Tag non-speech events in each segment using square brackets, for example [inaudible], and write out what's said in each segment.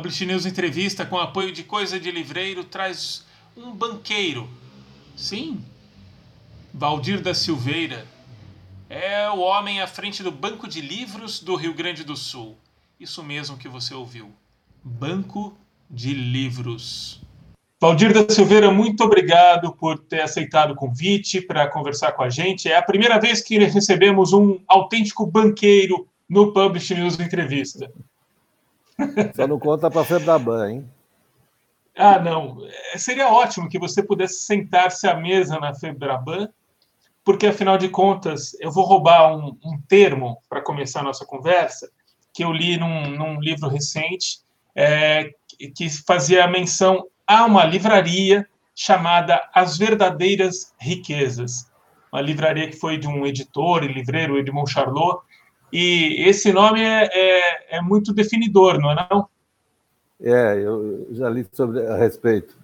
Publish News Entrevista, com apoio de Coisa de Livreiro, traz um banqueiro. Sim, Valdir da Silveira. É o homem à frente do Banco de Livros do Rio Grande do Sul. Isso mesmo que você ouviu. Banco de Livros. Valdir da Silveira, muito obrigado por ter aceitado o convite para conversar com a gente. É a primeira vez que recebemos um autêntico banqueiro no Publish News Entrevista. Só não conta para a Febraban, hein? Ah, não. É, seria ótimo que você pudesse sentar-se à mesa na Febraban, porque, afinal de contas, eu vou roubar um, um termo para começar a nossa conversa, que eu li num, num livro recente, é, que fazia menção a uma livraria chamada As Verdadeiras Riquezas. Uma livraria que foi de um editor e livreiro, Edmond Charlot, e esse nome é, é, é, muito definidor, não é não? É, eu já li sobre a respeito.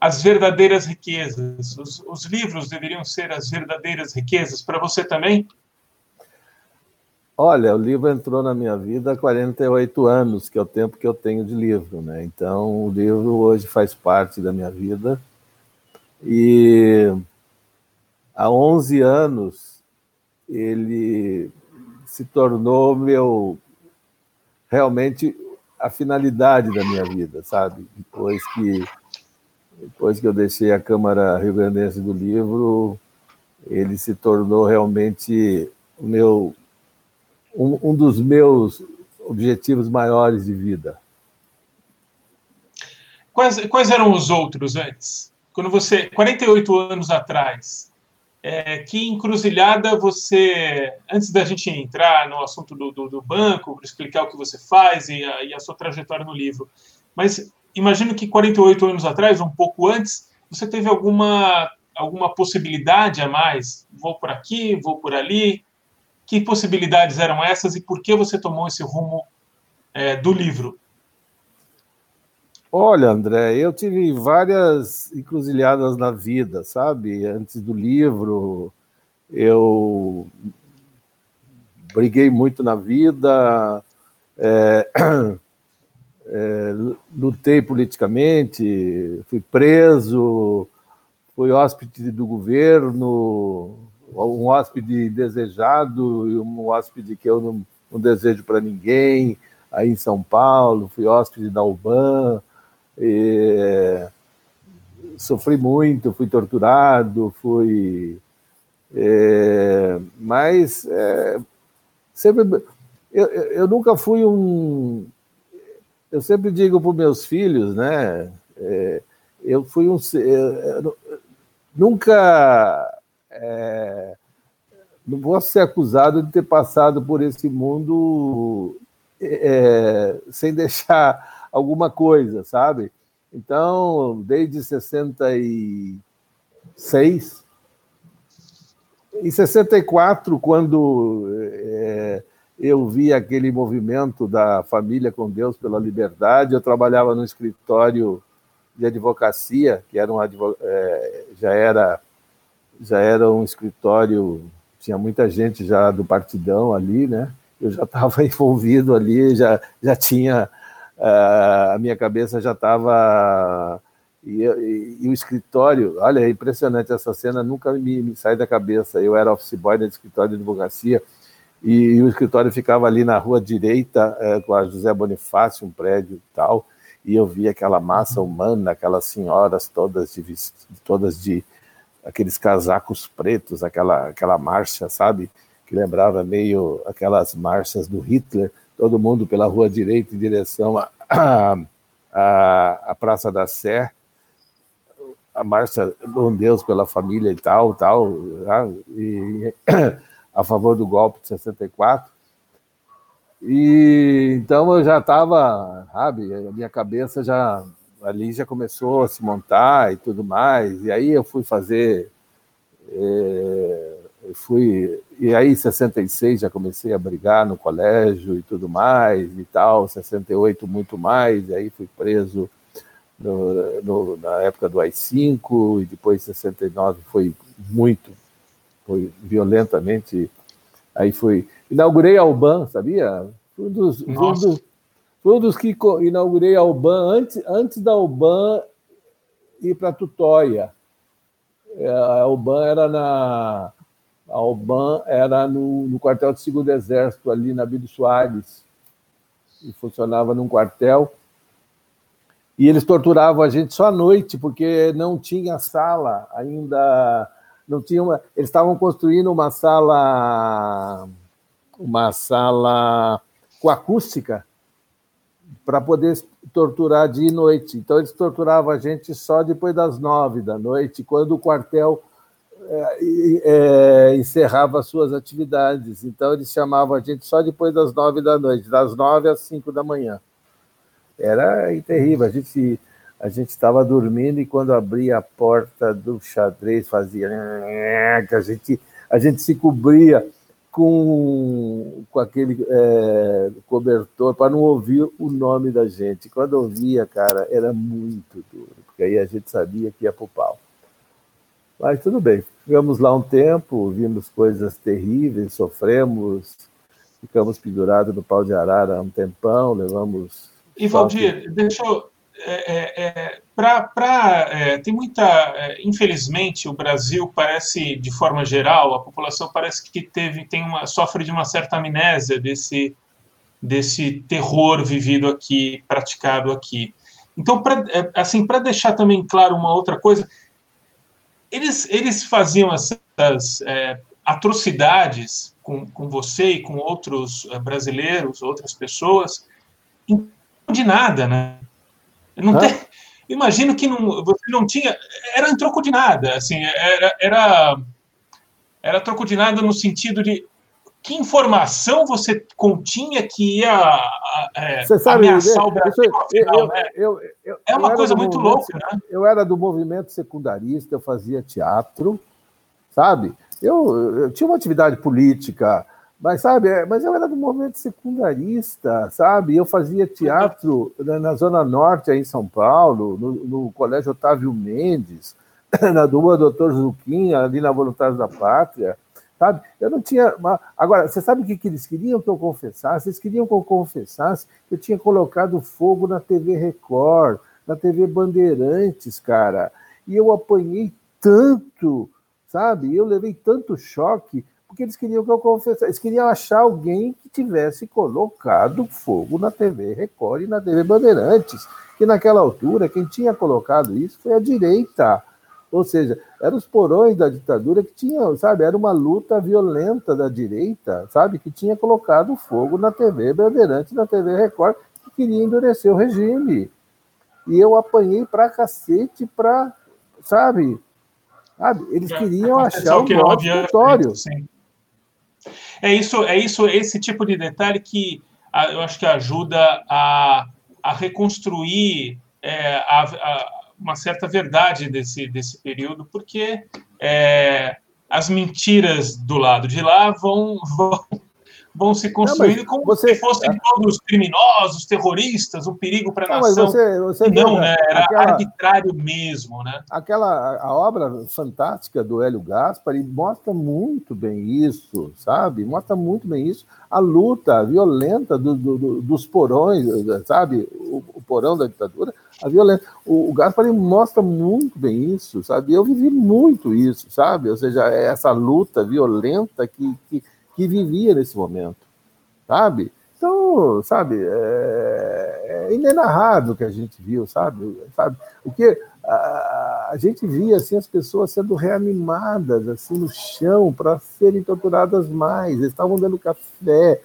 As verdadeiras riquezas. Os, os livros deveriam ser as verdadeiras riquezas para você também? Olha, o livro entrou na minha vida há 48 anos, que é o tempo que eu tenho de livro, né? Então, o livro hoje faz parte da minha vida. E há 11 anos ele se tornou meu realmente a finalidade da minha vida, sabe? Depois que depois que eu deixei a Câmara Rio Grandense do Livro, ele se tornou realmente o meu um, um dos meus objetivos maiores de vida. Quais, quais eram os outros antes? Quando você, 48 anos atrás, é, que encruzilhada você, antes da gente entrar no assunto do, do, do banco, para explicar o que você faz e a, e a, sua trajetória no livro, mas imagino que 48 anos atrás, um pouco antes, você teve alguma, alguma possibilidade a mais? Vou por aqui, vou por ali. Que possibilidades eram essas e por que você tomou esse rumo é, do livro? Olha, André, eu tive várias encruzilhadas na vida, sabe? Antes do livro, eu briguei muito na vida, é, [clears throat] é, lutei politicamente, fui preso, fui hóspede do governo, um hóspede desejado e um hóspede que eu não, não desejo para ninguém, aí em São Paulo, fui hóspede da UBAN, sofri muito, fui torturado, fui. É, mas é, sempre. Eu, eu nunca fui um. Eu sempre digo para os meus filhos, né? É, eu fui um. Eu, nunca. É, não posso ser acusado de ter passado por esse mundo é, sem deixar alguma coisa, sabe? Então, desde 66, em 64, quando é, eu vi aquele movimento da Família com Deus pela Liberdade, eu trabalhava no escritório de advocacia, que era um é, já era já era um escritório, tinha muita gente já do partidão ali, né? Eu já [laughs] estava envolvido ali, já já tinha a minha cabeça já estava. E, e, e, o escritório, olha, é impressionante essa cena, nunca me, me sai da cabeça. Eu era office boy no escritório de advocacia e, e, o escritório ficava ali na rua direita, é, com a José Bonifácio, um prédio e tal, e eu via aquela massa humana, aquelas senhoras todas de, todas de aqueles casacos pretos, aquela, aquela marcha, sabe? Que lembrava meio aquelas marchas do Hitler todo mundo pela rua direita em direção à a, a, a, Praça da Sé, a marcha Bom Deus pela família e tal, tal, tá? e, a favor do golpe de 64. E então eu já estava, sabe, a minha cabeça já ali já começou a se montar e tudo mais. E aí eu fui fazer é, fui e aí, em 66, já comecei a brigar no colégio e tudo mais e tal. 68, muito mais. E aí, fui preso no, no, na época do AI-5. E depois, em 69, foi muito, foi violentamente. Aí, fui. Inaugurei a UBAN, sabia? Um dos, um dos, Foi um dos que inaugurei a UBAN antes, antes da UBAN ir para Tutóia. É, a UBAN era na a UBAN era no, no quartel do segundo exército ali na Bíblia Soares e funcionava num quartel e eles torturavam a gente só à noite porque não tinha sala ainda não tinha uma, eles estavam construindo uma sala uma sala com acústica para poder torturar dia e noite. Então, eles torturavam a gente só depois das nove da noite, quando o quartel é, é, encerrava as suas atividades. Então, eles chamavam a gente só depois das nove da noite, das nove às cinco da manhã. Era terrível. A gente a gente estava dormindo e quando abria a porta do xadrez fazia que a gente a gente se cobria com, com aquele é, cobertor para não ouvir o nome da gente. Quando ouvia, cara, era muito duro, porque aí a gente sabia que ia para o pau. Mas tudo bem, ficamos lá um tempo, vimos coisas terríveis, sofremos, ficamos pendurados no pau de arara um tempão, levamos. E Valdir, deixa eu, é, é, é para é, tem muita é, infelizmente o Brasil parece de forma geral a população parece que teve tem uma sofre de uma certa amnésia desse desse terror vivido aqui praticado aqui então para é, assim para deixar também claro uma outra coisa eles eles faziam essas é, atrocidades com, com você e com outros é, brasileiros outras pessoas de nada né não tem, imagino que não, você não tinha. Era em troco de nada. Assim, era, era, era troco de nada no sentido de que informação você continha que ia é, sabe, ameaçar o Brasil? eu, né? é uma coisa muito louca, né? Eu era do movimento secundarista, eu fazia teatro, sabe? Eu, eu tinha uma atividade política mas, sabe, é, mas eu era do movimento secundarista, sabe? Eu fazia teatro na Zona Norte, aí em São Paulo, no, no Colégio Otávio Mendes, [coughs] na rua Doutor Zuquim, ali na Voluntários da Pátria, sabe? Eu não tinha. Uma... Agora, você sabe o que, que eles queriam que eu confessasse? Eles queriam que eu confessasse que eu tinha colocado fogo na TV Record, na TV Bandeirantes, cara. E eu apanhei tanto, sabe? Eu levei tanto choque porque eles queriam que eu confessasse, eles queriam achar alguém que tivesse colocado fogo na TV Record e na TV Bandeirantes, que naquela altura quem tinha colocado isso foi a direita. Ou seja, eram os porões da ditadura que tinham, sabe, era uma luta violenta da direita, sabe, que tinha colocado fogo na TV Bandeirantes, na TV Record, que queria endurecer o regime. E eu apanhei pra cacete pra, sabe, sabe, eles queriam achar o nosso território. Sim. É isso, é isso, esse tipo de detalhe que eu acho que ajuda a, a reconstruir é, a, a, uma certa verdade desse, desse período, porque é, as mentiras do lado de lá vão, vão vão se construindo não, como você, se fossem é... todos criminosos, terroristas, um perigo para a nação. Você, você não, né? Era aquela, arbitrário mesmo, né? Aquela a obra fantástica do Hélio Gaspari mostra muito bem isso, sabe? Mostra muito bem isso. A luta violenta do, do, dos porões, sabe? O, o, porão da ditadura, a violência. O, o Gaspari mostra muito bem isso, sabe? Eu vivi muito isso, sabe? Ou seja, é essa luta violenta que, que que vivia nesse momento, sabe? Então, sabe, é, é inenarrável o que a gente viu, sabe? sabe? O que a, a, gente via assim as pessoas sendo reanimadas assim no chão para serem torturadas mais. Eles estavam dando café,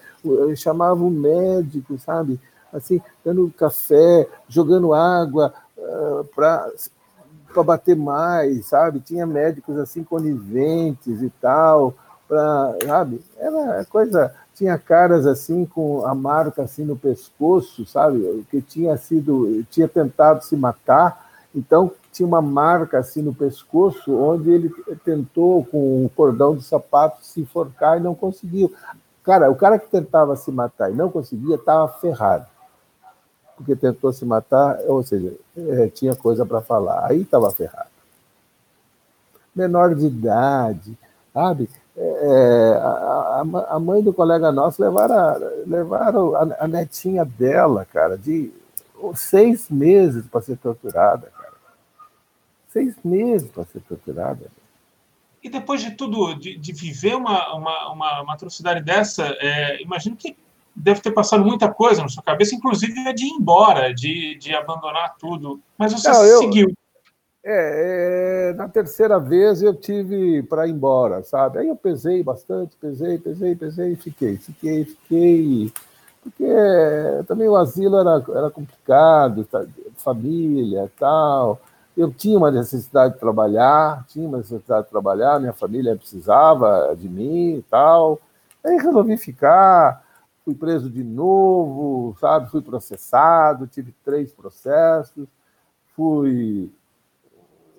chamavam o médico, sabe? Assim, dando café, jogando água uh, para para bater mais, sabe? Tinha médicos assim coniventes e tal para, sabe? Era coisa, tinha caras assim com a marca assim no pescoço, sabe? Que tinha sido, tinha tentado se matar, então tinha uma marca assim no pescoço onde ele tentou com o cordão de sapato se enforcar e não conseguiu. Cara, o cara que tentava se matar e não conseguia estava ferrado. Porque tentou se matar, ou seja, é, tinha coisa para falar, aí estava ferrado. Menor de idade, sabe? É, a, a, a mãe do colega nosso levaram, levaram a, a netinha dela, cara, de seis meses para ser torturada, cara. Seis meses para ser torturada. E depois de tudo, de, de viver uma, uma, uma, uma, atrocidade dessa, é, imagino que deve ter passado muita coisa na sua cabeça, inclusive de ir embora, de, de abandonar tudo. Mas você Não, eu, seguiu. É, é, na terceira vez eu tive para ir embora, sabe? Aí eu pesei bastante, pesei, pesei, pesei, e fiquei, fiquei, fiquei. Porque também o asilo era, era complicado, tá, família e tal. Eu tinha uma necessidade de trabalhar, tinha uma necessidade de trabalhar, minha família precisava de mim e tal. Aí resolvi ficar, fui preso de novo, sabe? Fui processado, tive três processos, fui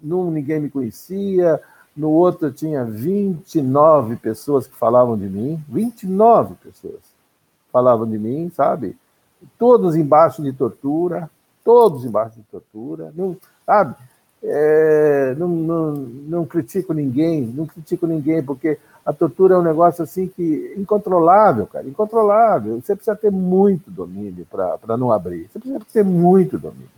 num ninguém me conhecia, no outro tinha 29 pessoas que falavam de mim, 29 pessoas falavam de mim, sabe? Todos embaixo de tortura, todos embaixo de tortura, não, sabe? É, não, não, não critico ninguém, não critico ninguém, porque a tortura é um negócio assim que incontrolável, cara, incontrolável. Você precisa ter muito domínio para não abrir. Você precisa ter muito domínio.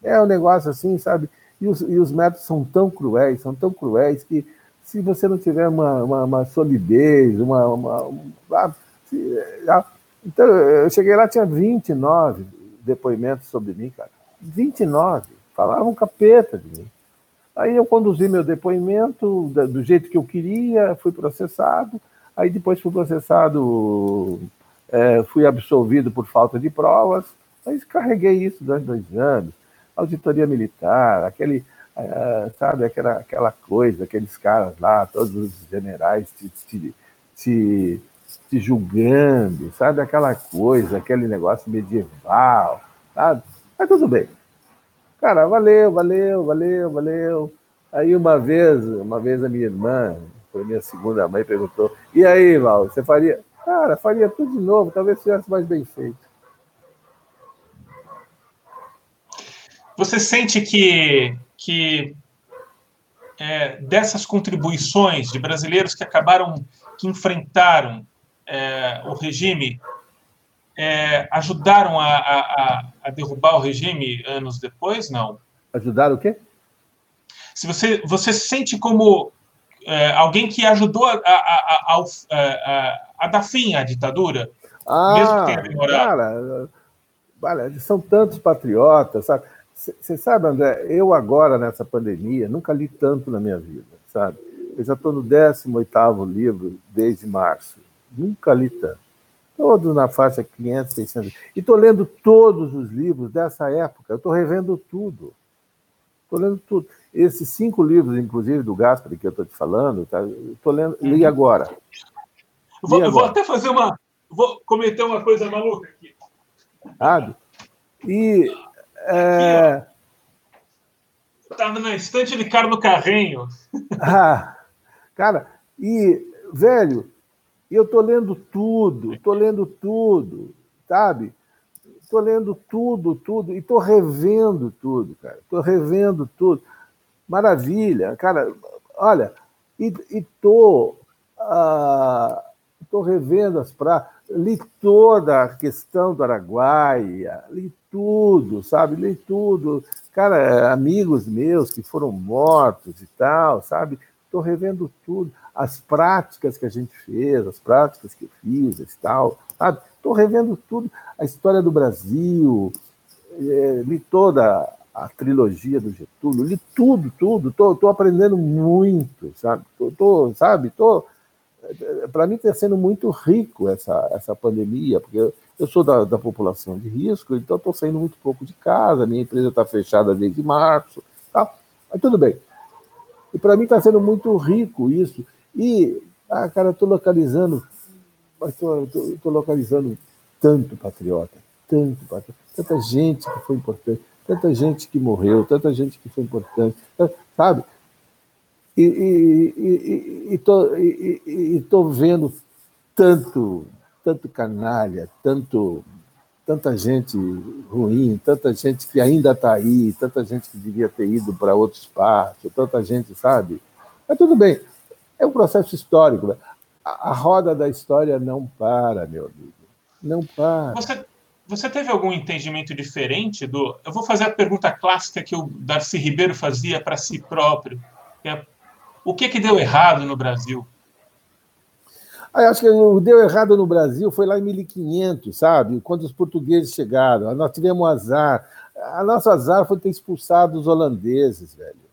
É um negócio assim, sabe? E os, e os métodos são tão cruéis, são tão cruéis que se você não tiver uma, uma, uma solidez, uma. uma, uma se, já, então, eu cheguei lá, tinha 29 depoimentos sobre mim, cara. 29. Falavam capeta de mim. Aí eu conduzi meu depoimento do jeito que eu queria, fui processado. Aí depois fui processado, é, fui absolvido por falta de provas. Aí carreguei isso durante dois anos auditoria militar, aquele, uh, sabe, aquela, aquela coisa, aqueles caras lá, todos os generais te, te, te, te julgando, sabe, aquela coisa, aquele negócio medieval, sabe? Mas tudo bem. Cara, valeu, valeu, valeu, valeu. Aí uma vez, uma vez a minha irmã, foi minha segunda mãe, perguntou: e aí, Val, você faria? Cara, faria tudo de novo, talvez tivesse mais bem feito. Você sente que, que é, dessas contribuições de brasileiros que acabaram, que enfrentaram é, o regime, é, ajudaram a, a, a, derrubar o regime anos depois? Não. Ajudaram o quê? Se você, você se sente como é, alguém que ajudou a, a, a, a, dar fim à ditadura, ah, mesmo que tenha demorado. Cara, são tantos patriotas, sabe? Você sabe, André, eu agora nessa pandemia nunca li tanto na minha vida, sabe? Eu já estou no 18º livro desde março. Nunca li tanto. Todos na faixa 500, 600. E estou lendo todos os livros dessa época. Eu estou revendo tudo. Estou lendo tudo. Esses cinco livros, inclusive, do Gaspar, que eu estou te falando, tá? estou lendo, li uhum. agora. Vou, agora. vou até fazer uma... Vou cometer uma coisa maluca aqui. Sabe? E é... Estava na estante de cara no carrinho. [laughs] Ah, cara, e, velho, eu tô lendo tudo, tô lendo tudo, sabe? Tô lendo tudo, tudo, e tô revendo tudo, cara. Tô revendo tudo. Maravilha, cara. Olha, e, e tô, ah, tô revendo as praias li toda a questão do Araguaia, li tudo, sabe? Li tudo. Cara, amigos meus que foram mortos e tal, sabe? Estou revendo tudo. As práticas que a gente fez, as práticas que eu fiz e tal? Estou revendo tudo. A história do Brasil, é, li toda a trilogia do Getúlio, li tudo, tudo. Estou aprendendo muito, sabe? Tô, tô sabe? Estou para mim está sendo muito rico essa, essa pandemia, porque eu, eu sou da, da, população de risco, então estou saindo muito pouco de casa, minha empresa está fechada desde março, tá? mas tudo bem. E para mim está sendo muito rico isso. E, ah, cara, estou localizando, estou localizando tanto patriota, tanto patriota, tanta gente que foi importante, tanta gente que morreu, tanta gente que foi importante, sabe? E estou vendo tanto, tanto canalha, tanto, tanta gente ruim, tanta gente que ainda está aí, tanta gente que devia ter ido para outro espaço, tanta gente, sabe? Mas tudo bem, é um processo histórico. Né? a, a roda da história não para, meu amigo. Não para. Você, você teve algum entendimento diferente do. Eu vou fazer a pergunta clássica que o Darcy Ribeiro fazia para si próprio. É, o que, que deu errado no Brasil? Ah, acho que o deu errado no Brasil foi lá em 1500, sabe? Quando os portugueses chegaram. Nós tivemos azar. A nosso azar foi ter expulsado os holandeses, velho.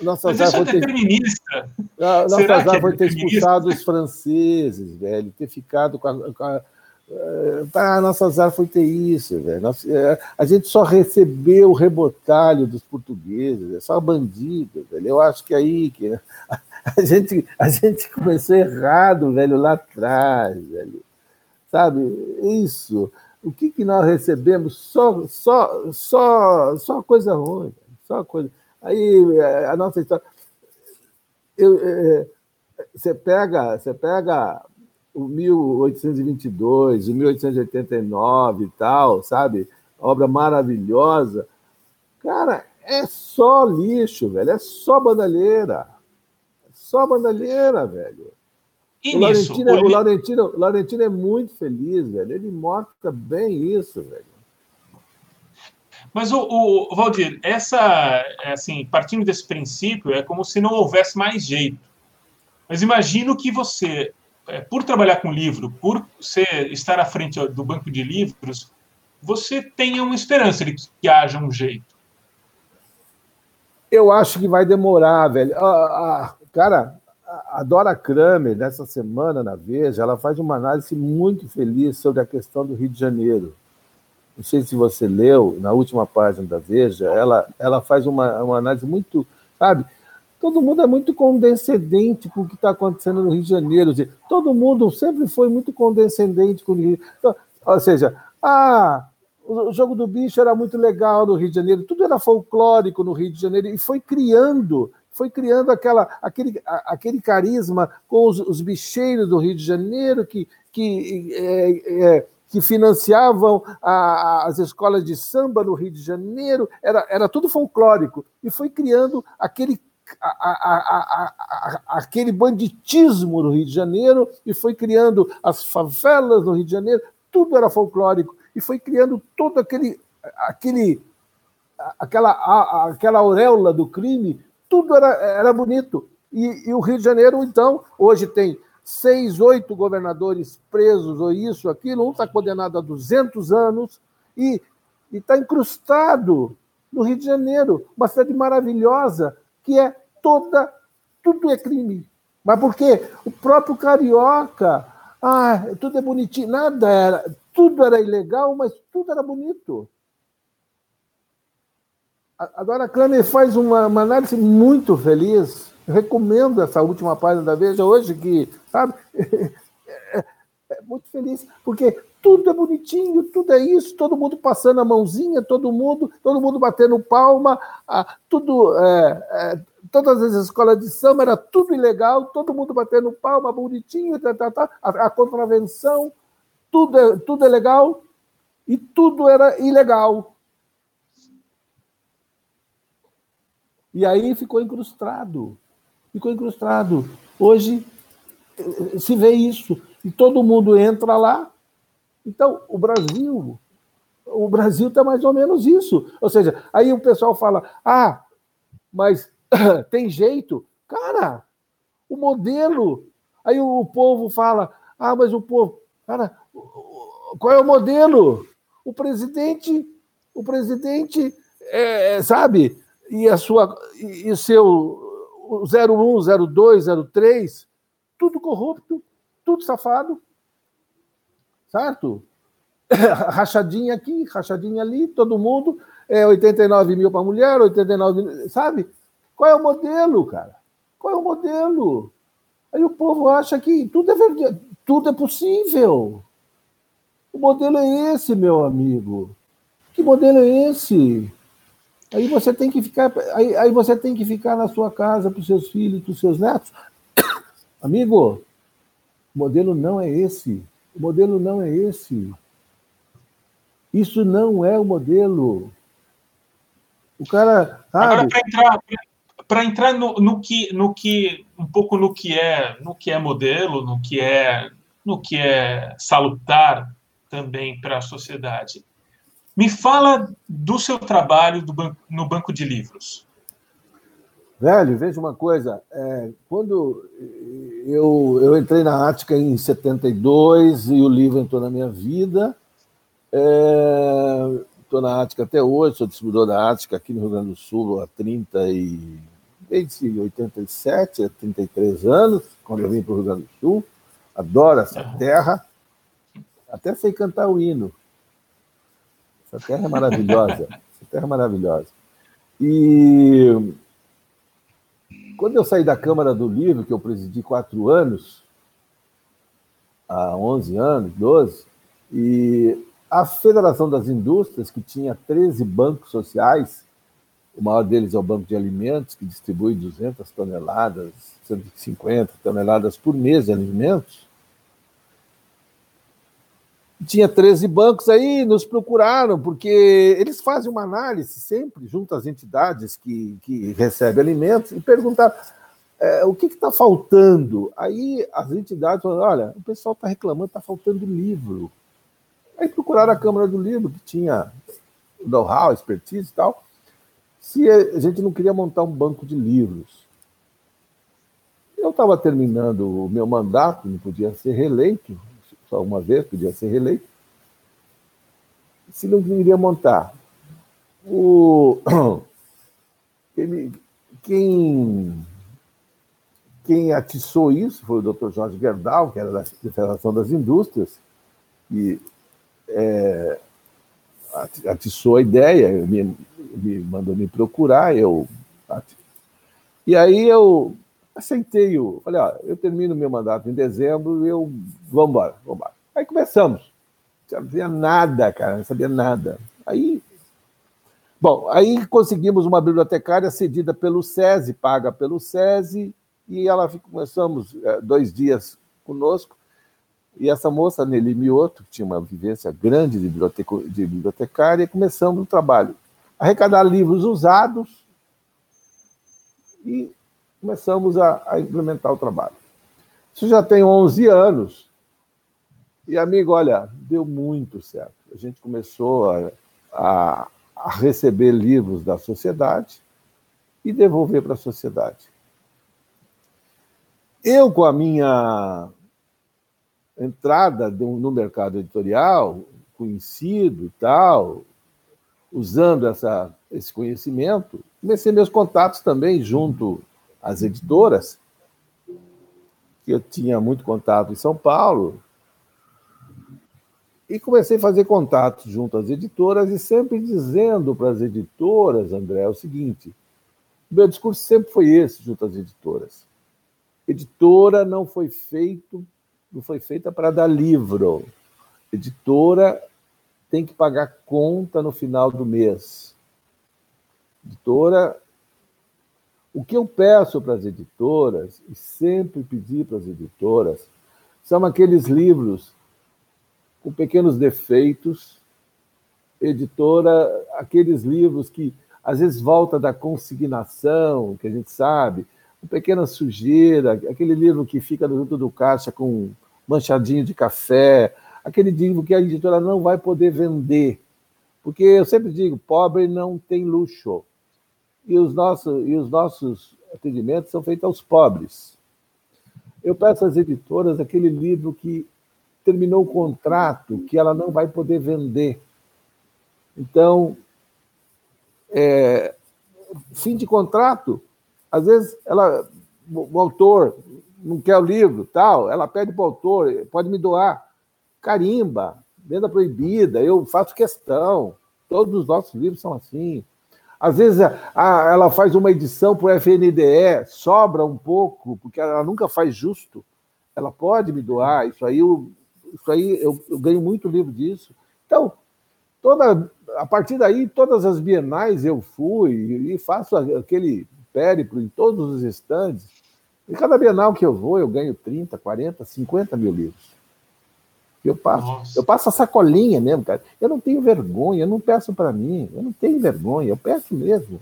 Nosso Mas azar isso é ter... determinista. Nosso Será azar é foi ter expulsado os franceses, velho. Ter ficado com a, com a ah, nosso azar foi ter isso, velho. É, a gente só recebeu o rebotalho dos portugueses, é só bandido, velho. Eu acho que é aí que [laughs] a gente, a gente começou errado, velho, lá atrás, velho. Sabe? Isso. O que, que nós recebemos? Só, só, só, só coisa ruim, só coisa. Aí a nossa história. Eu, é, você pega, você pega o 1822, o 1889 e tal, sabe? Obra maravilhosa. Cara, é só lixo, velho. É só bandalheira. É só bandalheira, velho. E o, Laurentino, é, o, Laurentino, o Laurentino é muito feliz, velho. Ele mostra bem isso, velho. Mas o, o Valdir, essa, assim, partindo desse princípio, é como se não houvesse mais jeito. Mas imagino que você é, por trabalhar com livro, por ser, estar à frente do banco de livros, você tenha uma esperança de que, que haja um jeito. Eu acho que vai demorar, velho. A, a, cara, a Dora Kramer, nessa semana na Veja, ela faz uma análise muito feliz sobre a questão do Rio de Janeiro. Não sei se você leu, na última página da Veja, ela, ela faz uma, uma análise muito, sabe? todo mundo é muito condescendente com o que está acontecendo no Rio de Janeiro. Todo mundo sempre foi muito condescendente com o Rio. Então, ou seja, ah, o jogo do bicho era muito legal no Rio de Janeiro, tudo era folclórico no Rio de Janeiro e foi criando, foi criando aquela, aquele, aquele carisma com os, os bicheiros do Rio de Janeiro que, que, é, é, que financiavam a, as escolas de samba no Rio de Janeiro, era, era tudo folclórico e foi criando aquele a, a, aquele banditismo no Rio de Janeiro e foi criando as favelas no Rio de Janeiro, tudo era folclórico e foi criando todo aquele, aquele aquela, aquela auréola do crime, tudo era, era bonito. E, e, o Rio de Janeiro, então, hoje tem seis, oito governadores presos, ou isso, aquilo, um está condenado a 200 anos e está incrustado no Rio de Janeiro, uma cidade maravilhosa, que é toda, tudo é crime. Mas por quê? O próprio carioca, ah, tudo é bonitinho, nada era, tudo era ilegal, mas tudo era bonito. Agora a Kramer faz uma, uma análise muito feliz. Recomendo essa última página da Veja hoje, que, sabe, [laughs] é, é muito feliz, porque tudo é bonitinho, tudo é isso, todo mundo passando a mãozinha, todo mundo, todo mundo batendo palma, tudo, é, é, todas as escolas de samba era tudo ilegal, todo mundo batendo palma, bonitinho, tá, tá, tá, a, a contravenção, tudo é, tudo é legal e tudo era ilegal. E aí ficou incrustado, ficou incrustado. Hoje se vê isso e todo mundo entra lá então, o Brasil, o Brasil está mais ou menos isso. Ou seja, aí o pessoal fala: ah, mas [coughs] tem jeito. Cara, o modelo. Aí o povo fala: ah, mas o povo. Cara, qual é o modelo? O presidente, o presidente, é, sabe? E a sua, e o seu 01, 02, 03, tudo corrupto, tudo safado certo? [coughs] rachadinha aqui, rachadinha ali, todo mundo, é 89 mil para mulher, 89 mil, sabe? Qual é o modelo, cara? Qual é o modelo? Aí o povo acha que tudo é verdade, tudo é possível. O modelo é esse, meu amigo. Que modelo é esse? Aí você tem que ficar, aí, aí você tem que ficar na sua casa para os seus filhos, para os seus netos. [coughs] Amigo, o modelo não é esse. O modelo não é esse. Isso não é o modelo. O cara. Sabe? Agora, para entrar, entrar no, no, que, no que um pouco no que é no que é modelo, no que é no que é salutar também para a sociedade. Me fala do seu trabalho do banco, no banco de livros. Velho, veja uma coisa. É, quando eu, eu entrei na Ática em 72 e o livro entrou na minha vida, estou é, na Ática até hoje, sou distribuidor da Ática aqui no Rio Grande do Sul há 30 e... desde 87, há 33 anos, quando eu vim para o Rio Grande do Sul. Adoro essa terra. Até sei cantar o hino. Essa terra é maravilhosa. Essa terra é maravilhosa. E quando eu saí da Câmara do Livro, que eu presidi quatro anos, há 11 anos, 12, e a Federação das Indústrias, que tinha 13 bancos sociais, o maior deles é o Banco de Alimentos, que distribui 200 toneladas, 150 toneladas por mês de alimentos, tinha 13 bancos aí, nos procuraram, porque eles fazem uma análise sempre junto às entidades que, que recebem alimentos e perguntaram é, o que está faltando. Aí as entidades falaram: olha, o pessoal está reclamando, está faltando livro. Aí procuraram a Câmara do Livro, que tinha know-how, expertise e tal, se a gente não queria montar um banco de livros. Eu estava terminando o meu mandato, não podia ser reeleito, só uma vez, podia ser reeleito. Se não iria montar. O, [clears throat] ele, quem, quem atiçou isso foi o Dr. Jorge Gerdau, que era da Federação das Indústrias, e é, atiçou a ideia, me, me mandou me procurar, eu e aí eu aceitei o. Falei, ó, eu termino meu mandato em dezembro, eu. Vamos embora, vamos embora. Aí começamos. Não sabia nada, cara, não sabia nada. Aí. Bom, aí conseguimos uma bibliotecária cedida pelo SESI, paga pelo SESI, e ela começamos é, dois dias conosco. E essa moça, Nelly Mioto, que tinha uma vivência grande de, de bibliotecária, começamos o trabalho. Arrecadar livros usados e começamos a, a implementar o trabalho. Isso já tem 11 anos. E, amigo, olha, deu muito certo. A gente começou a, a, a receber livros da sociedade e devolver para a sociedade. Eu, com a minha entrada no mercado editorial, conhecido e tal, usando essa, esse conhecimento, comecei meus contatos também junto as editoras, que eu tinha muito contato em São Paulo, e comecei a fazer contatos junto às editoras e sempre dizendo para as editoras, André, o seguinte: meu discurso sempre foi esse junto às editoras. Editora não foi feito, não foi feita para dar livro. Editora tem que pagar conta no final do mês. Editora o que eu peço para as editoras, e sempre pedi para as editoras, são aqueles livros com pequenos defeitos, editora, aqueles livros que às vezes volta da consignação, que a gente sabe, com pequena sujeira, aquele livro que fica junto do caixa com manchadinho de café, aquele livro que a editora não vai poder vender. Porque eu sempre digo, pobre não tem luxo e os nossos, e os nossos atendimentos são feitos aos pobres. Eu peço às editoras aquele livro que terminou o contrato, que ela não vai poder vender. Então, é, fim de contrato, às vezes ela, o autor não quer o livro, tal, ela pede para o autor, pode me doar. Carimba, venda proibida, eu faço questão. Todos os nossos livros são assim. Às vezes a, ela faz uma edição para o FNDE, sobra um pouco, porque ela nunca faz justo. Ela pode me doar, isso aí eu, isso aí eu, eu ganho muito livro disso. Então, toda, a partir daí, todas as bienais eu fui e faço aquele périplo em todos os estandes. E cada bienal que eu vou, eu ganho 30, 40, 50 mil livros. Eu passo, eu passo a sacolinha mesmo, cara. Eu não tenho vergonha, eu não peço para mim, eu não tenho vergonha, eu peço mesmo.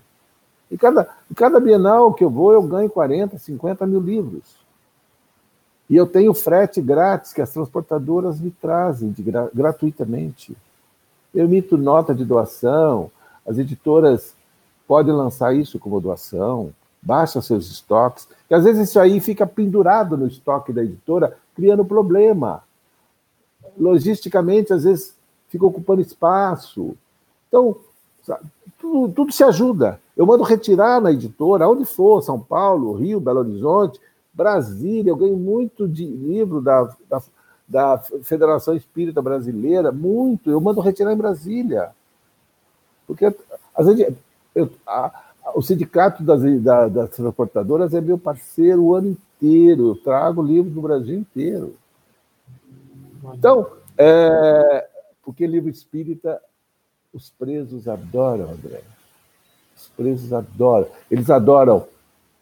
E cada, cada Bienal que eu vou, eu ganho 40, 50 mil livros. E eu tenho frete grátis que as transportadoras me trazem gratuitamente. Eu emito nota de doação, as editoras podem lançar isso como doação, baixa seus estoques, e às vezes isso aí fica pendurado no estoque da editora, criando problema. Logisticamente, às vezes, fica ocupando espaço. Então, tudo, tudo se ajuda. Eu mando retirar na editora, onde for, São Paulo, Rio, Belo Horizonte, Brasília, eu ganho muito de livro da, da, da Federação Espírita Brasileira, muito, eu mando retirar em Brasília. Porque às vezes, eu, a, o sindicato das, da, das transportadoras é meu parceiro o ano inteiro, eu trago livros do Brasil inteiro. Então, é, porque livro espírita os presos adoram, André. Os presos adoram. Eles adoram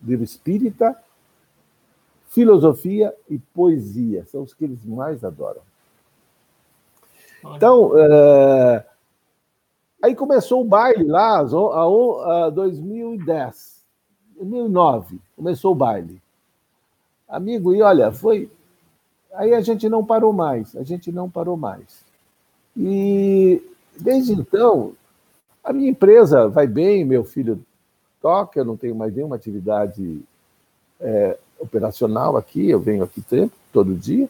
livro espírita, filosofia e poesia. São os que eles mais adoram. Então, é... aí começou o baile lá, a, 2010, 2009, começou o baile. Amigo, e olha, foi. Aí a gente não parou mais, a gente não parou mais. E desde então, a minha empresa vai bem, meu filho toca, eu não tenho mais nenhuma atividade é, operacional aqui, eu venho aqui tempo, todo dia,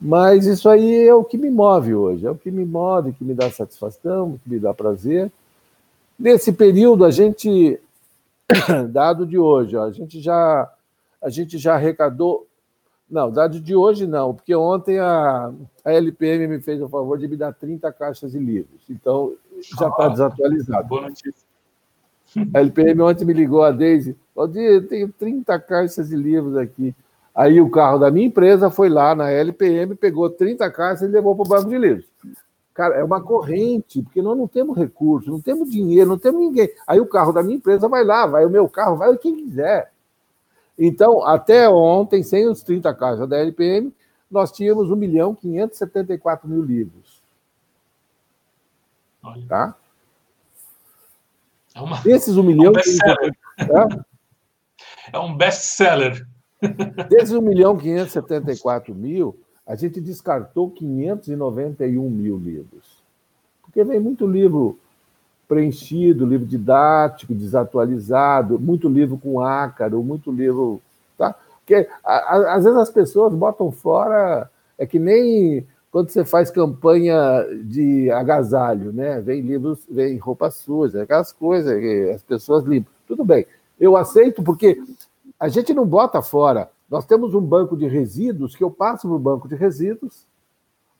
mas isso aí é o que me move hoje, é o que me move, que me dá satisfação, que me dá prazer. Nesse período, a gente, [coughs] dado de hoje, a gente já a gente já arrecadou. Não, dado de hoje não, porque ontem a, a LPM me fez o favor de me dar 30 caixas de livros. Então, já está desatualizado. Boa notícia. A LPM ontem me ligou a Deise, Valdir, eu tenho 30 caixas de livros aqui. Aí o carro da minha empresa foi lá na LPM, pegou 30 caixas e levou para o banco de livros. Cara, é uma corrente, porque nós não temos recursos, não temos dinheiro, não temos ninguém. Aí o carro da minha empresa vai lá, vai o meu carro, vai o que quiser. Então, até ontem, sem os 30 caixas da LPM, nós tínhamos 1 milhão 574 mil livros. Olha. Tá? É uma, Desses 1 milhão. É um best-seller. É um best Desses 1 milhão 574 mil, a gente descartou 591 mil livros. Porque vem muito livro preenchido, livro didático, desatualizado, muito livro com ácaro, muito livro. Tá? Porque às vezes as pessoas botam fora. É que nem quando você faz campanha de agasalho, né? Vem livros, vem roupa suja, aquelas coisas que as pessoas limpam. Tudo bem, eu aceito porque a gente não bota fora. Nós temos um banco de resíduos que eu passo para o banco de resíduos,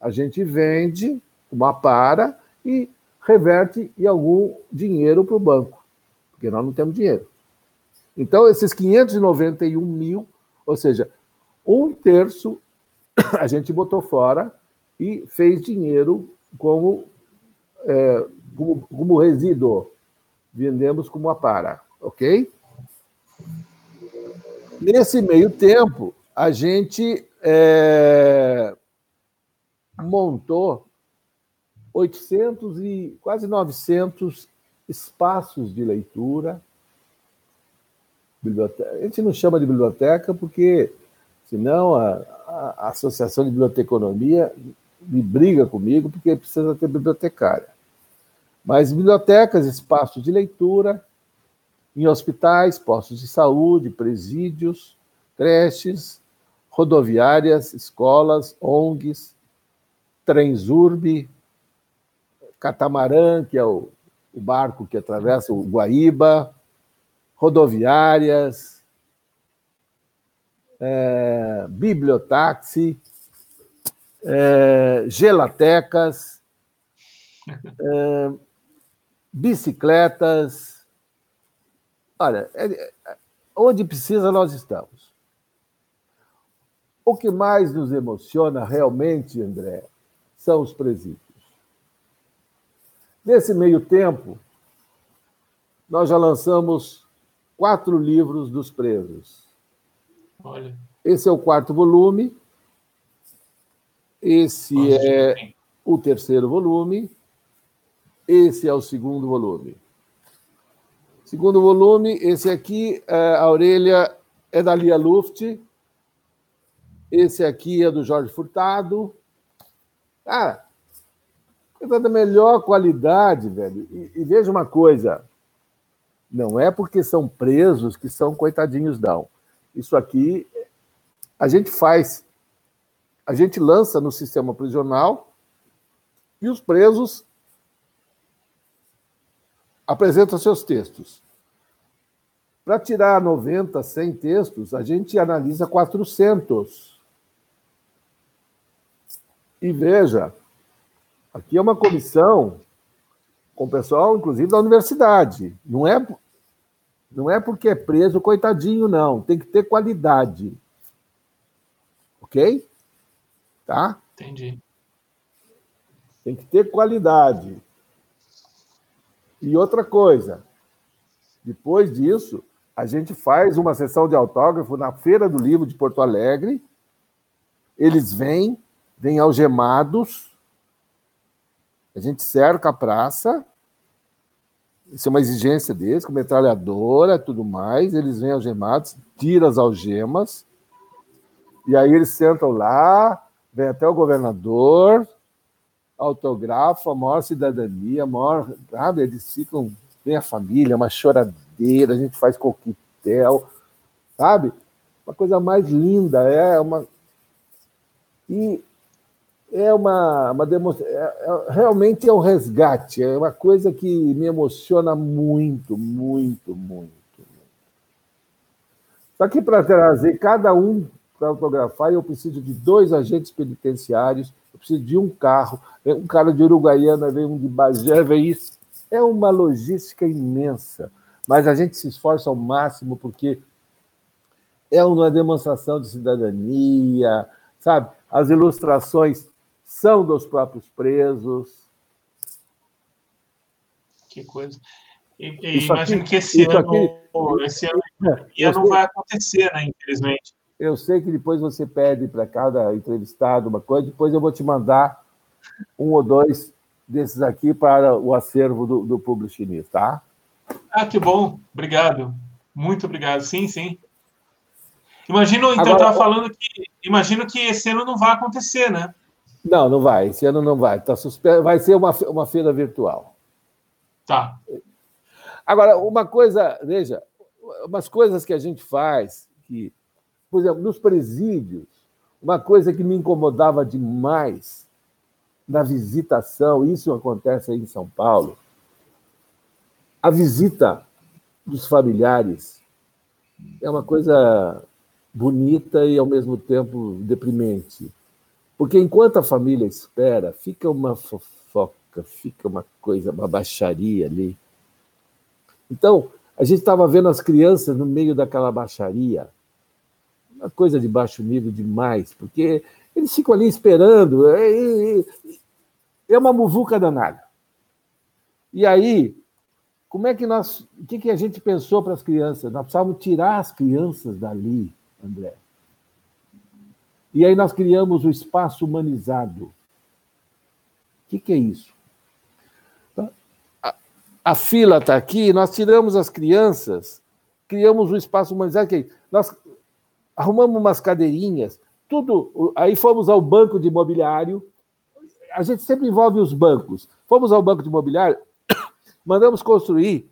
a gente vende uma para e reverte em algum dinheiro para o banco, porque nós não temos dinheiro. Então, esses 591 mil, ou seja, um terço [coughs] a gente botou fora e fez dinheiro como, é, como, como resíduo. Vendemos como apara, ok? Nesse meio tempo, a gente é, montou 800 e quase 900 espaços de leitura. Biblioteca. A gente não chama de biblioteca porque, senão, a, a Associação de Biblioteconomia me briga comigo porque precisa ter bibliotecária. Mas bibliotecas, espaços de leitura, em hospitais, postos de saúde, presídios, creches, rodoviárias, escolas, ONGs, trens urbe, catamarã, que é o, o barco que atravessa o Guaíba, rodoviárias, é, bibliotáxi, é, gelatecas, é, bicicletas. Olha, é, é, onde precisa, nós estamos. O que mais nos emociona realmente, André, são os presídios. Nesse meio tempo, nós já lançamos quatro livros dos presos. Olha. Esse é o quarto volume. Esse Nossa, é o terceiro volume. Esse é o segundo volume. Segundo volume, esse aqui, é, a orelha é da Lia Luft. Esse aqui é do Jorge Furtado. Cara, coisa da melhor qualidade, velho. E, e veja uma coisa: não é porque são presos que são coitadinhos, não. Isso aqui a gente faz, a gente lança no sistema prisional e os presos apresentam seus textos. Para tirar 90, 100 textos, a gente analisa 400. E veja, aqui é uma comissão com pessoal, inclusive, da universidade. Não é, não é porque é preso, coitadinho, não. Tem que ter qualidade. Ok? Tá? Entendi. Tem que ter qualidade. E outra coisa, depois disso, a gente faz uma sessão de autógrafo na Feira do Livro de Porto Alegre. Eles vêm, vêm algemados, a gente cerca a praça, isso é uma exigência deles, com metralhadora tudo mais, eles vêm algemados, tiram as algemas, e aí eles sentam lá, vem até o governador, autografa, a maior cidadania, maior, sabe? Eles ficam, vem a família, uma choradeira, a gente faz coquetel, sabe? Uma coisa mais linda, é uma. E é uma, uma demonstra... É, é, realmente é um resgate, é uma coisa que me emociona muito, muito, muito. Só que para trazer cada um para autografar, eu preciso de dois agentes penitenciários, eu preciso de um carro, um cara de Uruguaiana, vem um de Bagé, vem isso. É uma logística imensa, mas a gente se esforça ao máximo porque é uma demonstração de cidadania, sabe? As ilustrações são dos próprios presos. Que coisa. E, e imagino aqui, que esse ano, aqui, esse ano, é, não vai acontecer, né, infelizmente. Eu sei que depois você pede para cada entrevistado uma coisa, depois eu vou te mandar um ou dois desses aqui para o acervo do, do público chinês, tá? Ah, que bom. Obrigado. Muito obrigado. Sim, sim. Imagino, então, Agora, eu estava falando que imagino que esse ano não vai acontecer, né? Não, não vai. Esse ano não vai. Tá suspe... Vai ser uma, uma feira virtual. Tá. Agora, uma coisa, veja, umas coisas que a gente faz que por exemplo, nos presídios, uma coisa que me incomodava demais na visitação, isso acontece aí em São Paulo, a visita dos familiares é uma coisa bonita e ao mesmo tempo deprimente. Porque enquanto a família espera, fica uma fofoca, fica uma coisa, uma baixaria ali. Então, a gente estava vendo as crianças no meio daquela baixaria, uma coisa de baixo nível demais, porque eles ficam ali esperando, é, é, uma muvuca danada. E aí, como é que nós, o que, que a gente pensou para as crianças? Nós precisávamos tirar as crianças dali, André. E aí nós criamos o espaço humanizado. O que, que é isso? A, a fila está aqui, nós tiramos as crianças, criamos o espaço humanizado. Que é nós arrumamos umas cadeirinhas, tudo. Aí fomos ao banco de imobiliário. A gente sempre envolve os bancos. Fomos ao banco de imobiliário, [coughs] mandamos construir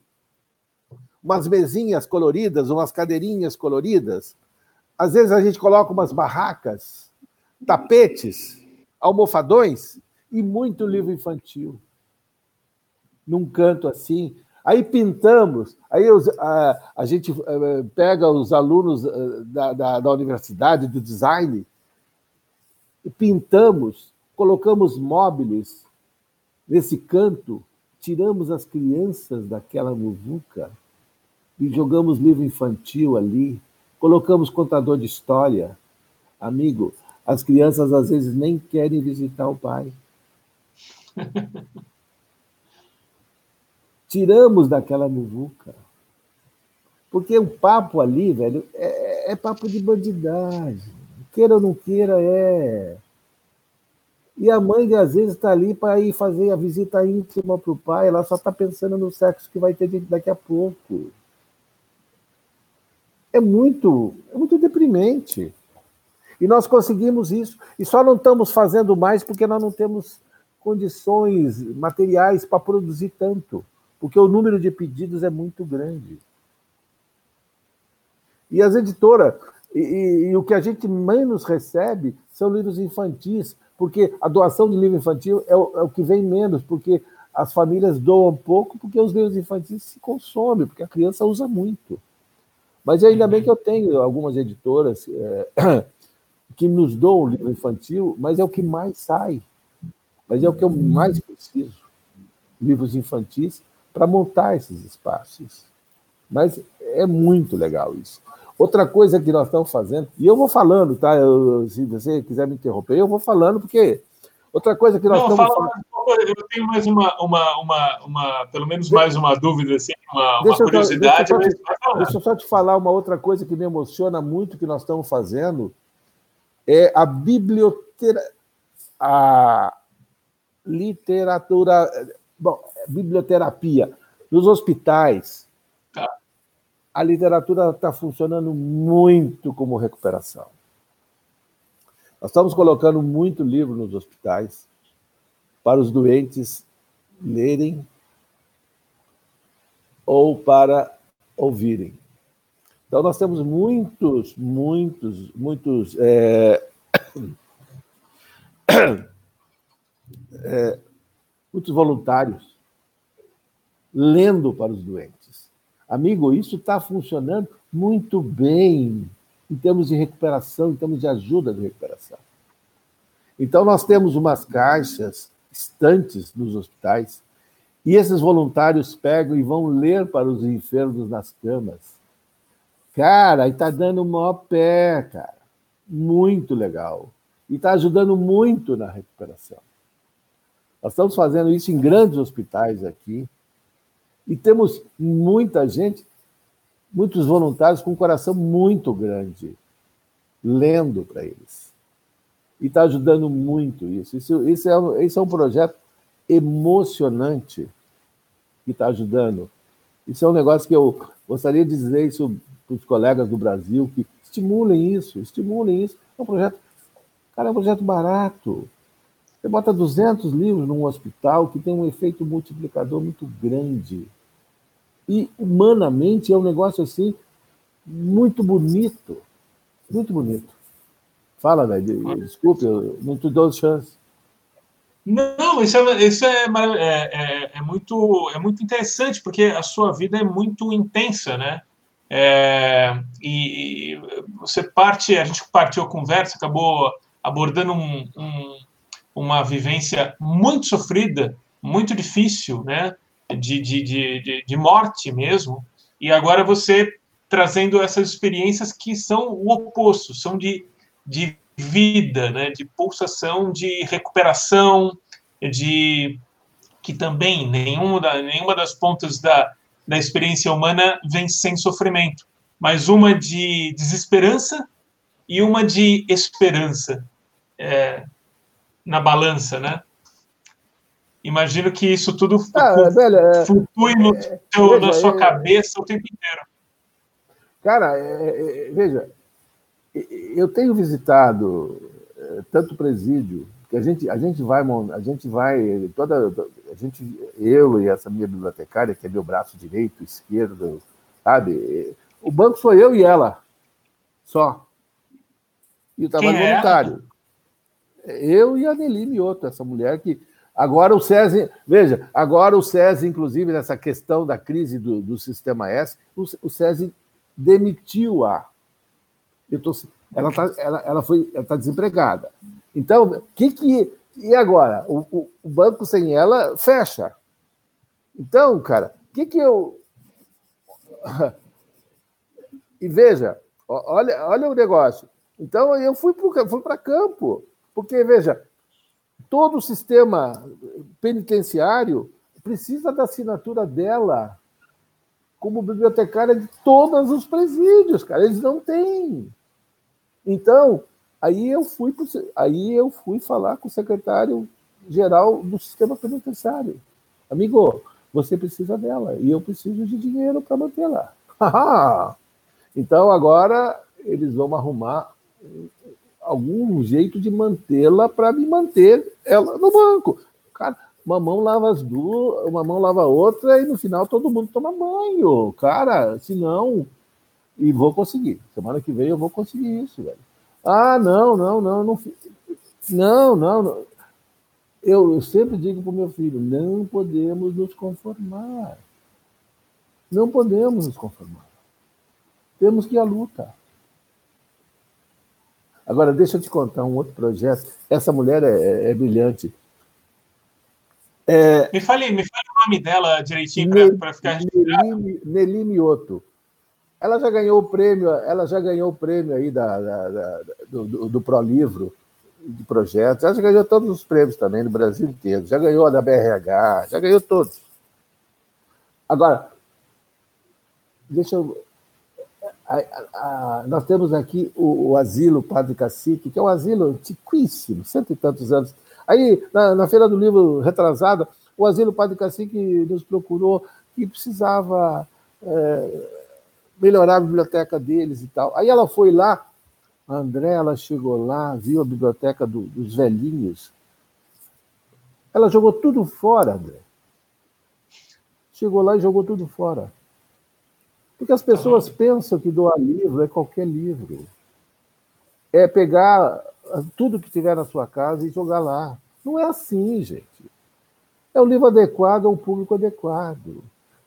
umas mesinhas coloridas, umas cadeirinhas coloridas. Às vezes a gente coloca umas barracas, tapetes, almofadões e muito livro infantil. Num canto assim, Aí pintamos, aí os, a, a, gente eh, pega os alunos eh, da, da, da universidade, do design, e pintamos, colocamos móveis nesse canto, tiramos as crianças daquela muvuca e jogamos livro infantil ali, colocamos contador de história. Amigo, as crianças às vezes nem querem visitar o pai. [laughs] tiramos daquela muvuca. Porque o papo ali, velho, é, é papo de bandidagem. Queira ou não queira, é. E a mãe, às vezes, está ali para ir fazer a visita íntima para o pai, ela só está pensando no sexo que vai ter daqui a pouco. É muito, é muito deprimente. E nós conseguimos isso. E só não estamos fazendo mais porque nós não temos condições materiais para produzir tanto. Porque o número de pedidos é muito grande. E as editoras, e, e, e o que a gente menos recebe são livros infantis, porque a doação de livro infantil é o, é o que vem menos, porque as famílias doam pouco, porque os livros infantis se consomem, porque a criança usa muito. Mas ainda bem que eu tenho algumas editoras é, [clears throat] que nos doam livro infantil, mas é o que mais sai. Mas é o que eu mais preciso. Livros infantis para montar esses espaços. Mas é muito legal isso. Outra coisa que nós estamos fazendo, e eu vou falando, tá? Eu, se você quiser me interromper, eu vou falando, porque outra coisa que nós Não, estamos fala. Eu tenho mais uma, uma, uma, uma, pelo menos mais uma dúvida, assim, uma, uma curiosidade. Deixa, eu te, deixa eu só te falar uma outra coisa que me emociona muito que nós estamos fazendo, é a biblioteca, a literatura, bom, biblioterapia nos hospitais a literatura está funcionando muito como recuperação. Nós estamos colocando muito livro nos hospitais para os doentes lerem ou para ouvirem. Então, nós temos muitos, muitos, muitos. É... É... [coughs] muitos voluntários lendo para os doentes. Amigo, isso está funcionando muito bem em termos de recuperação, em termos de ajuda de recuperação. Então, nós temos umas caixas, estantes nos hospitais, e esses voluntários pegam e vão ler para os enfermos nas camas. Cara, está dando maior pé, cara. Muito legal. E está ajudando muito na recuperação. Nós estamos fazendo isso em grandes hospitais aqui, e temos muita gente, muitos voluntários com um coração muito grande, lendo para eles. E está ajudando muito isso. Isso, isso, é, isso é um projeto emocionante que está ajudando. Isso é um negócio que eu gostaria de dizer isso para os colegas do Brasil, que estimulem isso, estimulem isso. É um projeto, cara, é um projeto barato. Você bota 200 livros num hospital que tem um efeito multiplicador muito grande. E, humanamente, é um negócio assim muito bonito. Muito bonito. Fala, velho. Desculpe, eu não te dou chance. Não, isso, é, isso é, é, é, é, muito, é muito interessante, porque a sua vida é muito intensa, né? É, e, e, você parte, a gente partiu a conversa, acabou abordando um, um, uma vivência muito sofrida, muito difícil, né? De, de, de, de, morte mesmo, e agora você trazendo essas experiências que são o oposto, são de, de vida, né? de pulsação, de recuperação, de que também nenhuma, da, nenhuma das pontas da, da experiência humana vem sem sofrimento, mas uma de desesperança e uma de esperança. É, na balança, né? Imagino que isso tudo ah, é, velho, é, flutue no é, teu, veja, na sua é, cabeça o tempo inteiro. Cara, veja, eu tenho visitado tanto presídio que a gente a gente vai a gente vai toda a gente eu e essa minha bibliotecária que é meu braço direito esquerdo sabe o banco sou eu e ela só e o trabalho Quem voluntário eu e a Nelly Mioto, essa mulher que. Agora o SESI, veja, agora o SESI, inclusive, nessa questão da crise do, do sistema S, o, o SESI demitiu a. Eu tô, ela está ela, ela foi, ela tá desempregada. Então, que que. E agora? O, o, o, banco sem ela fecha. Então, cara, o que que eu. [laughs] E veja, olha, olha o negócio. Então, eu fui para fui campo. Porque, veja, todo o sistema penitenciário precisa da assinatura dela como bibliotecária de todos os presídios, cara. Eles não têm. Então, Aí eu fui, aí eu fui falar com o secretário geral do sistema penitenciário. Amigo, você precisa dela e eu preciso de dinheiro para mantê-la. [laughs] então agora eles vão arrumar algum jeito de mantê-la para me manter ela no banco. Cara, uma mão lava as duas, uma mão lava a outra e no final todo mundo toma banho. Cara, se não. E vou conseguir. Semana que vem eu vou conseguir isso, velho. Ah, não, não, não, não. Não, não, não. Eu, eu sempre digo para o meu filho: não podemos nos conformar. Não podemos nos conformar. Temos que ir à luta. Agora, deixa eu te contar um outro projeto. Essa mulher é, é, é brilhante. É... Me fale, me fale o nome dela direitinho para ficar Nelly, Mioto. Ela já ganhou o prêmio, ela já ganhou o prêmio aí da, da, da do, do, do Pro Livro de projetos. Ela já ganhou todos os prêmios também no Brasil inteiro. Já ganhou a da BRH, já ganhou todos. Agora, deixa eu. A, a, nós temos aqui o, o, asilo Padre Cacique, que é um asilo antiquíssimo, cento e tantos anos. Aí, na, na Feira do Livro retrasada, o asilo Padre Cacique nos procurou que precisava. É, melhorar a biblioteca deles e tal. Aí ela foi lá, a André, ela chegou lá, viu a biblioteca do, dos velhinhos. Ela jogou tudo fora, André. Chegou lá e jogou tudo fora. Porque as pessoas pensam que doar livro é qualquer livro. É pegar tudo que tiver na sua casa e jogar lá. Não é assim, gente. É o livro adequado ao público adequado.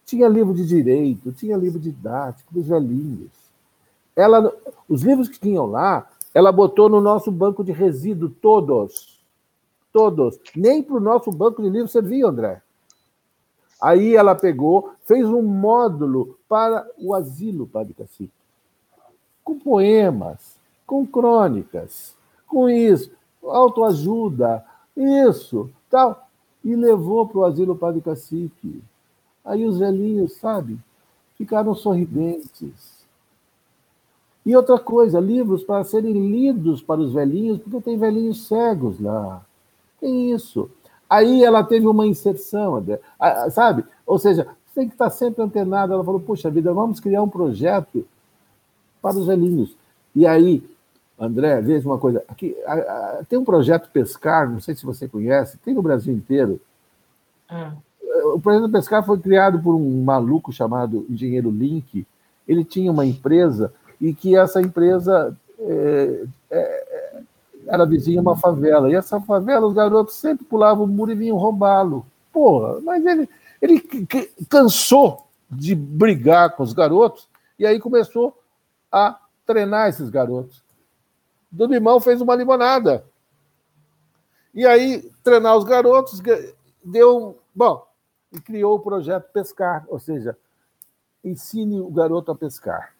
Tinha livro de direito, tinha livro didático dos velhinhos. Ela, os livros que tinham lá, ela botou no nosso banco de resíduo todos. Todos. Nem para o nosso banco de livros servia, André. Aí ela pegou, fez um módulo para o asilo Padre Cacique. Com poemas, com crônicas, com isso, autoajuda, isso, tal. E levou para o asilo Padre Cacique. Aí os velhinhos, sabe, ficaram sorridentes. E outra coisa, livros para serem lidos para os velhinhos, porque tem velhinhos cegos lá. Tem isso. Aí ela teve uma inserção, sabe? Ou seja, tem que estar sempre antenado. Ela falou: Puxa vida, vamos criar um projeto para os velhinhos. E aí, André, veja uma coisa: aqui, tem um projeto Pescar, não sei se você conhece, tem no Brasil inteiro. É o projeto Pescar foi criado por um maluco chamado Engenheiro Link. Ele tinha uma empresa e que essa empresa é, é, era vizinha uma favela. E essa favela, os garotos sempre pulavam o muro e vinham roubá-lo. Porra, mas ele, ele cansou de brigar com os garotos e aí começou a treinar esses garotos. Do limão fez uma limonada. E aí, treinar os garotos deu. Bom, e criou o projeto Pescar, ou seja, ensine o garoto a pescar,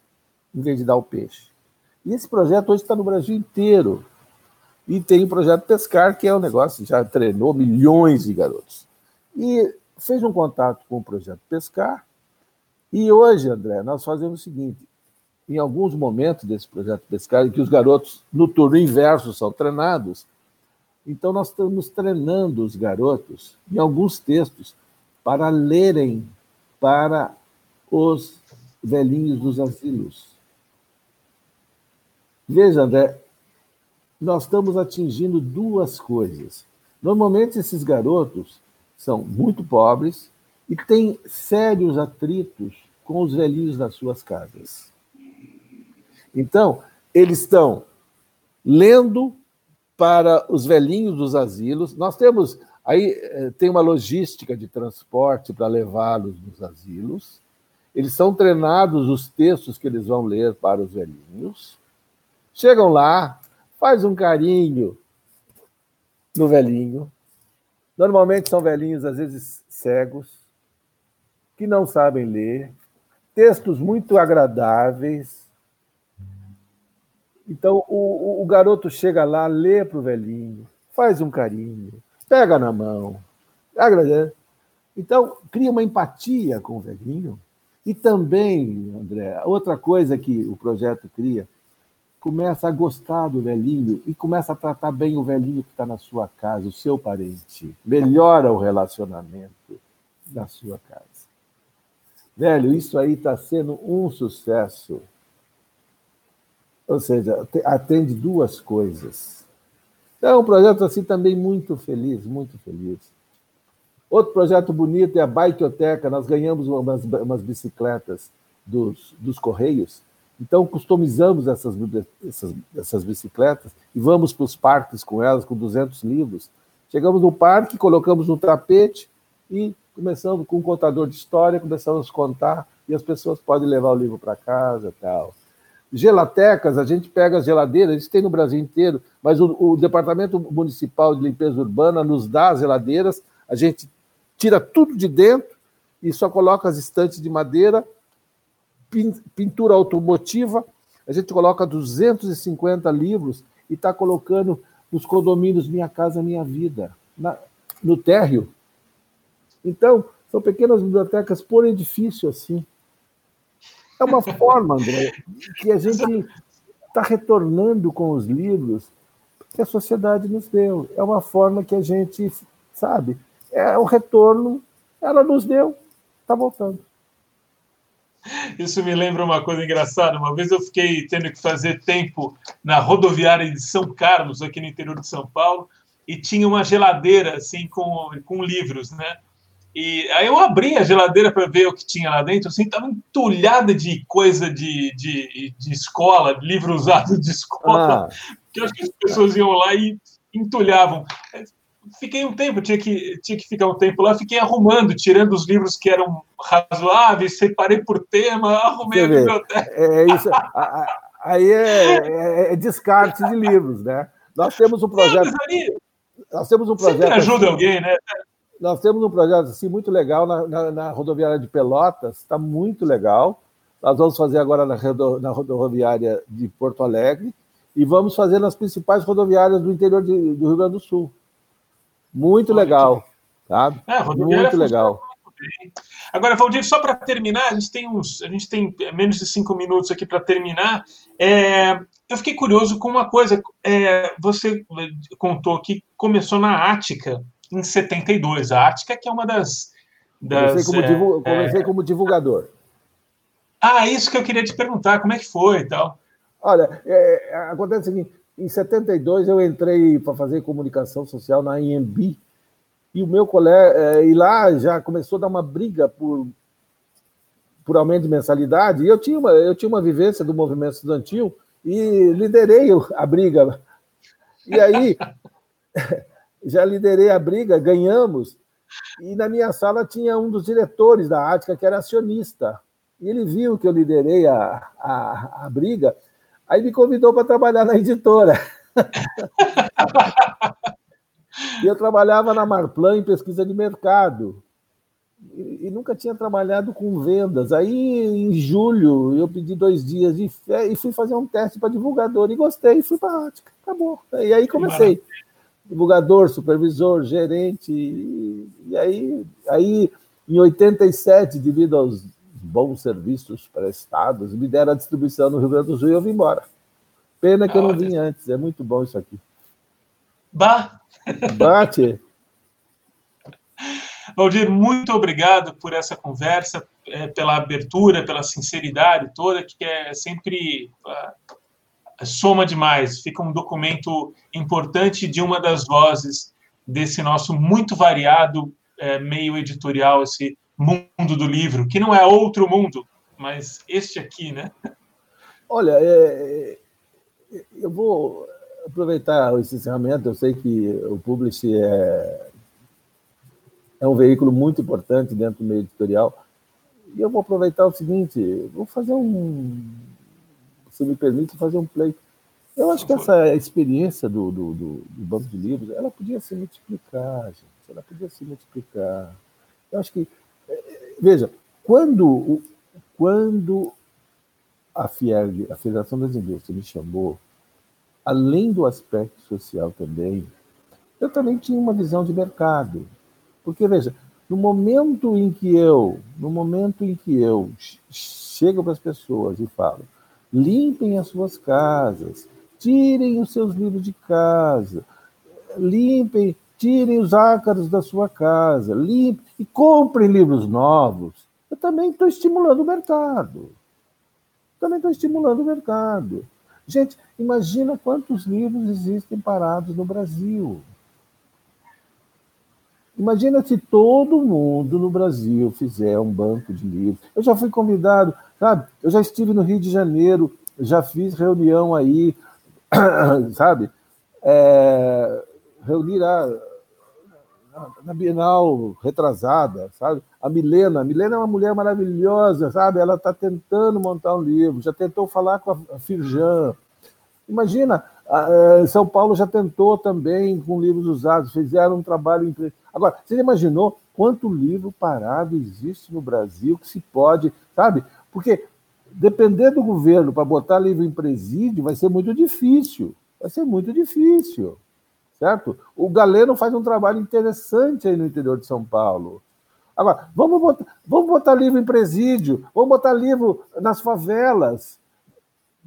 em vez de dar o peixe. E esse projeto hoje está no Brasil inteiro. E tem o projeto Pescar, que é um negócio, já treinou milhões de garotos. E fez um contato com o projeto Pescar. E hoje, André, nós fazemos o seguinte: em alguns momentos desse projeto Pescar, em que os garotos no turno inverso são treinados, então nós estamos treinando os garotos em alguns textos para lerem para os velhinhos dos asilos. Veja, André, nós estamos atingindo duas coisas. Normalmente, esses garotos são muito pobres e têm sérios atritos com os velhinhos das suas casas. Então, eles estão lendo para os velhinhos dos asilos. Nós temos Aí eh, tem uma logística de transporte para levá-los nos asilos. Eles são treinados os textos que eles vão ler para os velhinhos. Chegam lá, faz um carinho no velhinho. Normalmente são velhinhos, às vezes cegos, que não sabem ler, textos muito agradáveis. Então o, o garoto chega lá, lê para o velhinho, faz um carinho, pega na mão. Então, cria uma empatia com o velhinho. E também, André, outra coisa que o projeto cria, começa a gostar do velhinho e começa a tratar bem o velhinho que está na sua casa, o seu parente. Melhora o relacionamento da sua casa. Velho, isso aí está sendo um sucesso. Ou seja, atende duas coisas. É um projeto assim também muito feliz, muito feliz. Outro projeto bonito é a Bikeoteca. Nós ganhamos umas, umas bicicletas dos, dos Correios então, customizamos essas, essas, essas bicicletas e vamos para os parques com elas, com 200 livros. Chegamos no parque, colocamos no tapete e começamos com um contador de história, começamos a contar e as pessoas podem levar o livro para casa tal. Gelatecas, a gente pega as geladeiras, isso tem no Brasil inteiro, mas o, o Departamento Municipal de Limpeza Urbana nos dá as geladeiras, a gente tira tudo de dentro e só coloca as estantes de madeira pintura automotiva, a gente coloca 250 livros e está colocando nos condomínios Minha Casa Minha Vida, na, no térreo. Então, são pequenas bibliotecas por edifício, assim. É uma forma, André, que a gente está retornando com os livros que a sociedade nos deu. É uma forma que a gente, sabe, é o retorno, ela nos deu, está voltando. Isso me lembra uma coisa engraçada. Uma vez eu fiquei tendo que fazer tempo na rodoviária de São Carlos, aqui no interior de São Paulo, e tinha uma geladeira assim com, com livros, né? E aí eu abri a geladeira para ver o que tinha lá dentro, assim, estava entulhada de coisa de, de, de escola, de livro usado de escola, ah. que eu acho que as pessoas iam lá e entulhavam fiquei um tempo, tinha que, tinha que ficar um tempo lá, fiquei arrumando, tirando os livros que eram razoáveis, separei por tema, arrumei Você a biblioteca. É, é isso, aí é, é, é, descarte de livros, né? Nós temos um projeto. Ali, nós temos um projeto. ajuda assim, alguém, né? Nós temos um projeto assim muito legal na, na, na rodoviária de Pelotas, está muito legal. Nós vamos fazer agora na, na rodoviária de Porto Alegre e vamos fazer nas principais rodoviárias do interior de, do Rio Grande do Sul. Muito legal, sabe? É, muito legal. Agora, Valdir, só para terminar, a gente tem uns, a gente tem menos de cinco minutos aqui para terminar. É, eu fiquei curioso com uma coisa. É, você contou que começou na Ática em 72. A Ática que é uma das. das comecei, como. É, comecei como divulgador. Ah, isso que eu queria te perguntar, como é que foi e tal? Olha, é, acontece o seguinte: em 72 eu entrei para fazer comunicação social na IMB e o meu colega é, e lá já começou a dar uma briga por por aumento de mensalidade. E eu tinha uma eu tinha uma vivência do movimento estudantil e liderei a briga. E aí [laughs] já liderei a briga, ganhamos. E na minha sala tinha um dos diretores da Ática que era acionista. E ele viu que eu liderei a, a, a briga Aí me convidou para trabalhar na editora. [laughs] e eu trabalhava na Marplan em pesquisa de mercado. E, e, nunca tinha trabalhado com vendas. Aí, em julho, eu pedi dois dias de fé e fui fazer um teste para divulgador. E gostei, fui para a Ática. Acabou. E aí comecei. Divulgador, supervisor, gerente. E, e aí, aí, em 87, devido aos bons serviços prestados, me deram a distribuição no Rio Grande do Sul e eu vim embora. Pena que eu não vim antes, é muito bom isso aqui. Bah! Bate! [laughs] Valdir, muito obrigado por essa conversa, é, pela abertura, pela sinceridade toda, que é sempre uh, soma demais. Fica um documento importante de uma das vozes desse nosso muito variado é, meio editorial, esse mundo do livro, que não é outro mundo, mas este aqui, né? Olha, é, é, eu vou aproveitar esse encerramento. Eu sei que o Publish é, é um veículo muito importante dentro do meio editorial. E eu vou aproveitar o seguinte: vou fazer um. Se me permite, fazer um play. Eu acho que essa experiência do, do, do, do banco de livros, ela podia se multiplicar, gente. Ela podia se multiplicar. Eu acho que Veja, quando, quando a FIERG, a Federação das Indústrias, me chamou, além do aspecto social também, eu também tinha uma visão de mercado. Porque, veja, no momento em que eu, no momento em que eu chego para as pessoas e falo, limpem as suas casas, tirem os seus livros de casa, limpem, tirem os ácaros da sua casa, limpem e comprem livros novos. Eu também estou estimulando o mercado. Também estou estimulando o mercado. Gente, imagina quantos livros existem parados no Brasil. Imagina se todo mundo no Brasil fizer um banco de livros. Eu já fui convidado, sabe? Eu já estive no Rio de Janeiro, já fiz reunião aí, [clears throat] sabe? É, reunir a, na Bienal retrasada, sabe? A Milena, a Milena é uma mulher maravilhosa, sabe? Ela está tentando montar um livro, já tentou falar com a Firjan. Imagina, São Paulo já tentou também com livros usados, fizeram um trabalho Agora, você imaginou quanto livro parado existe no Brasil que se pode, sabe? Porque depender do governo para botar livro em presídio vai ser muito difícil. Vai ser muito difícil. Certo? O Galeno faz um trabalho interessante aí no interior de São Paulo. Agora, vamos botar, vamos botar livro em presídio, vamos botar livro nas favelas.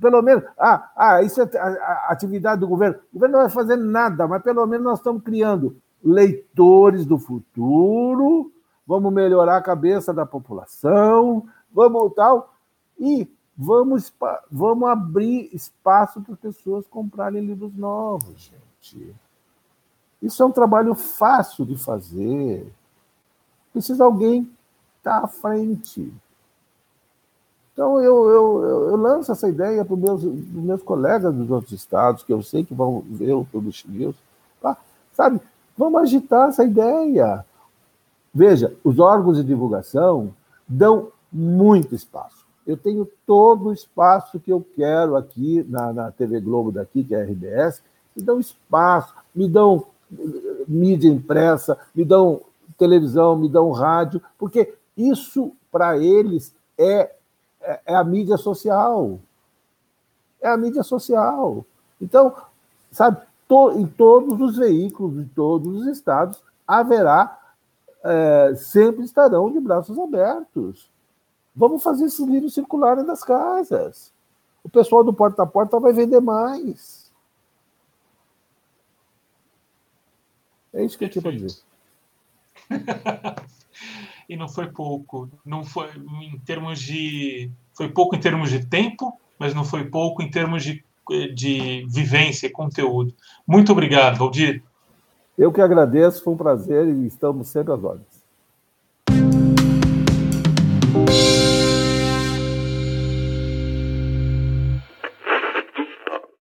Pelo menos, ah, ah isso é a atividade do governo. O governo não vai fazer nada, mas pelo menos nós estamos criando leitores do futuro, vamos melhorar a cabeça da população, vamos tal, e vamos, vamos abrir espaço para as pessoas comprarem livros novos, gente. Isso é um trabalho fácil de fazer. Precisa alguém estar tá à frente. Então, eu, eu, eu, lanço essa ideia para os meus, meus colegas dos outros estados, que eu sei que vão ver o Publish News, tá? sabe? Vamos agitar essa ideia. Veja, os órgãos de divulgação dão muito espaço. Eu tenho todo o espaço que eu quero aqui na, na TV Globo daqui, que é a RBS, me dão espaço, me dão eh, mídia impressa, me dão televisão, me dão rádio, porque isso, para eles, é, é, é, a mídia social. É a mídia social. Então, sabe, to, em todos os veículos, em todos os estados, haverá, é, sempre estarão de braços abertos. Vamos fazer esses livros circularem das casas. O pessoal do porta a porta vai vender mais. É isso que eu tinha para dizer. [laughs] e não foi pouco. Não foi em termos de. Foi pouco em termos de tempo, mas não foi pouco em termos de de vivência e conteúdo. Muito obrigado, Valdir. Eu que agradeço, foi um prazer e estamos sempre às ordens.